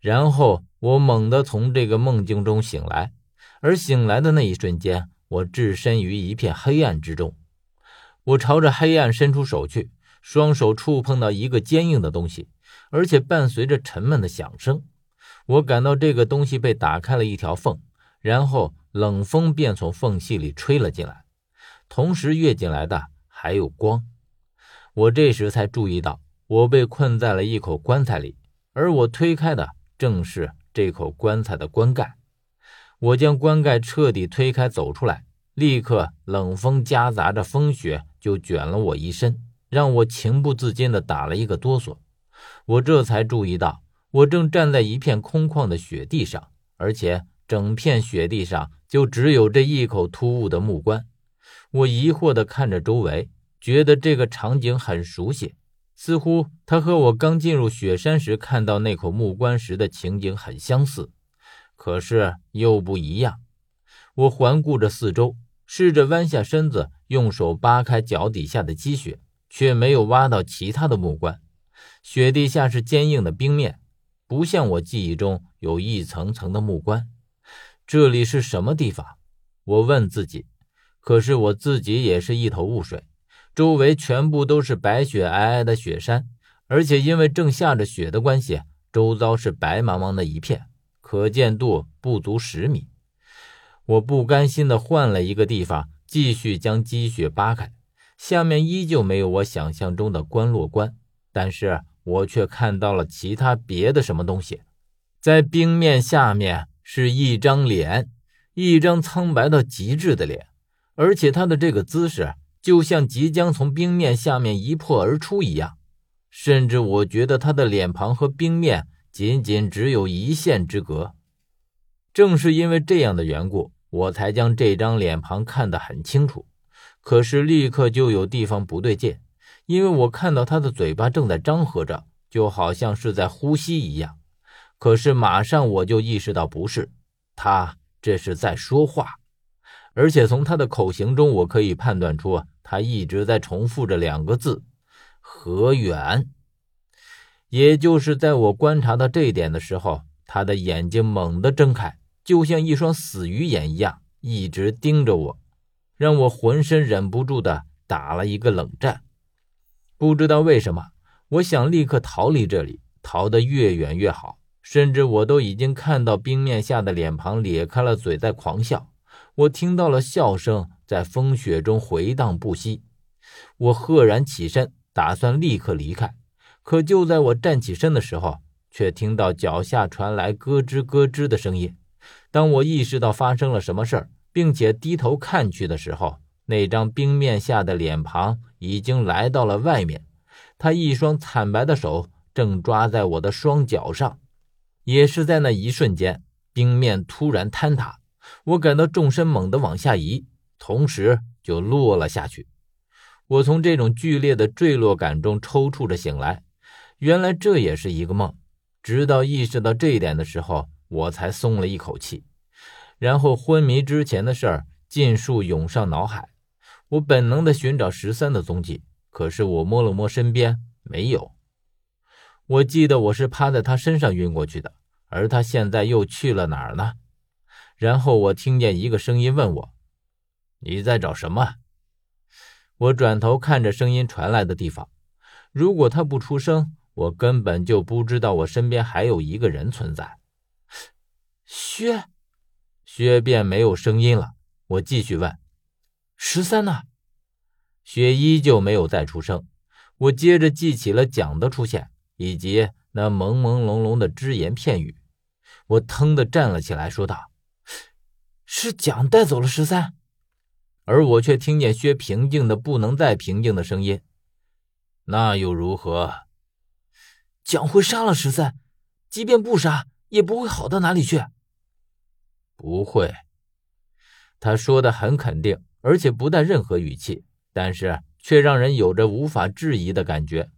然后我猛地从这个梦境中醒来，而醒来的那一瞬间，我置身于一片黑暗之中。我朝着黑暗伸出手去，双手触碰到一个坚硬的东西，而且伴随着沉闷的响声。我感到这个东西被打开了一条缝，然后冷风便从缝隙里吹了进来，同时跃进来的还有光。我这时才注意到，我被困在了一口棺材里，而我推开的正是这口棺材的棺盖。我将棺盖彻底推开，走出来，立刻冷风夹杂着风雪就卷了我一身，让我情不自禁地打了一个哆嗦。我这才注意到，我正站在一片空旷的雪地上，而且整片雪地上就只有这一口突兀的木棺。我疑惑地看着周围。觉得这个场景很熟悉，似乎他和我刚进入雪山时看到那口木棺时的情景很相似，可是又不一样。我环顾着四周，试着弯下身子，用手扒开脚底下的积雪，却没有挖到其他的木棺。雪地下是坚硬的冰面，不像我记忆中有一层层的木棺。这里是什么地方？我问自己。可是我自己也是一头雾水。周围全部都是白雪皑皑的雪山，而且因为正下着雪的关系，周遭是白茫茫的一片，可见度不足十米。我不甘心地换了一个地方，继续将积雪扒开，下面依旧没有我想象中的关落关，但是我却看到了其他别的什么东西，在冰面下面是一张脸，一张苍白到极致的脸，而且他的这个姿势。就像即将从冰面下面一破而出一样，甚至我觉得他的脸庞和冰面仅仅只有一线之隔。正是因为这样的缘故，我才将这张脸庞看得很清楚。可是立刻就有地方不对劲，因为我看到他的嘴巴正在张合着，就好像是在呼吸一样。可是马上我就意识到不是，他这是在说话，而且从他的口型中，我可以判断出。他一直在重复着两个字：“何远。”也就是在我观察到这一点的时候，他的眼睛猛地睁开，就像一双死鱼眼一样，一直盯着我，让我浑身忍不住的打了一个冷战。不知道为什么，我想立刻逃离这里，逃得越远越好。甚至我都已经看到冰面下的脸庞咧开了嘴，在狂笑。我听到了笑声。在风雪中回荡不息，我赫然起身，打算立刻离开。可就在我站起身的时候，却听到脚下传来咯吱咯吱的声音。当我意识到发生了什么事儿，并且低头看去的时候，那张冰面下的脸庞已经来到了外面。他一双惨白的手正抓在我的双脚上。也是在那一瞬间，冰面突然坍塌，我感到重身猛地往下移。同时就落了下去。我从这种剧烈的坠落感中抽搐着醒来，原来这也是一个梦。直到意识到这一点的时候，我才松了一口气。然后昏迷之前的事儿尽数涌上脑海。我本能的寻找十三的踪迹，可是我摸了摸身边，没有。我记得我是趴在他身上晕过去的，而他现在又去了哪儿呢？然后我听见一个声音问我。你在找什么？我转头看着声音传来的地方。如果他不出声，我根本就不知道我身边还有一个人存在。薛，薛便没有声音了。我继续问：“十三呢？”薛依旧没有再出声。我接着记起了蒋的出现以及那朦朦胧胧的只言片语。我腾地站了起来，说道：“是蒋带走了十三。”而我却听见薛平静的不能再平静的声音：“那又如何？蒋会杀了十三，即便不杀，也不会好到哪里去。”“不会。”他说的很肯定，而且不带任何语气，但是却让人有着无法质疑的感觉。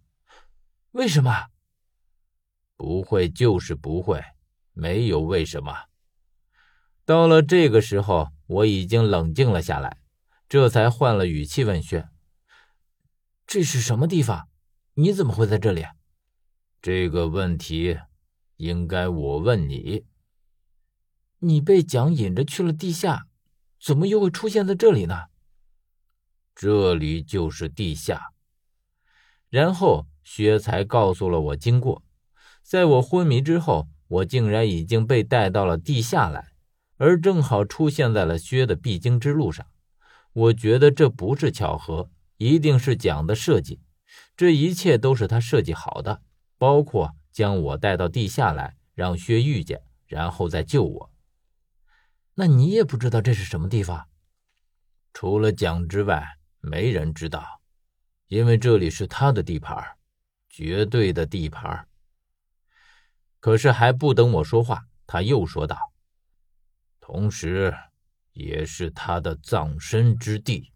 为什么？不会就是不会，没有为什么。到了这个时候，我已经冷静了下来。这才换了语气问薛：“这是什么地方？你怎么会在这里？”这个问题，应该我问你。你被蒋引着去了地下，怎么又会出现在这里呢？这里就是地下。然后薛才告诉了我经过。在我昏迷之后，我竟然已经被带到了地下来，而正好出现在了薛的必经之路上。我觉得这不是巧合，一定是蒋的设计。这一切都是他设计好的，包括将我带到地下来，让薛遇见，然后再救我。那你也不知道这是什么地方？除了蒋之外，没人知道，因为这里是他的地盘，绝对的地盘。可是还不等我说话，他又说道：“同时，也是他的葬身之地。”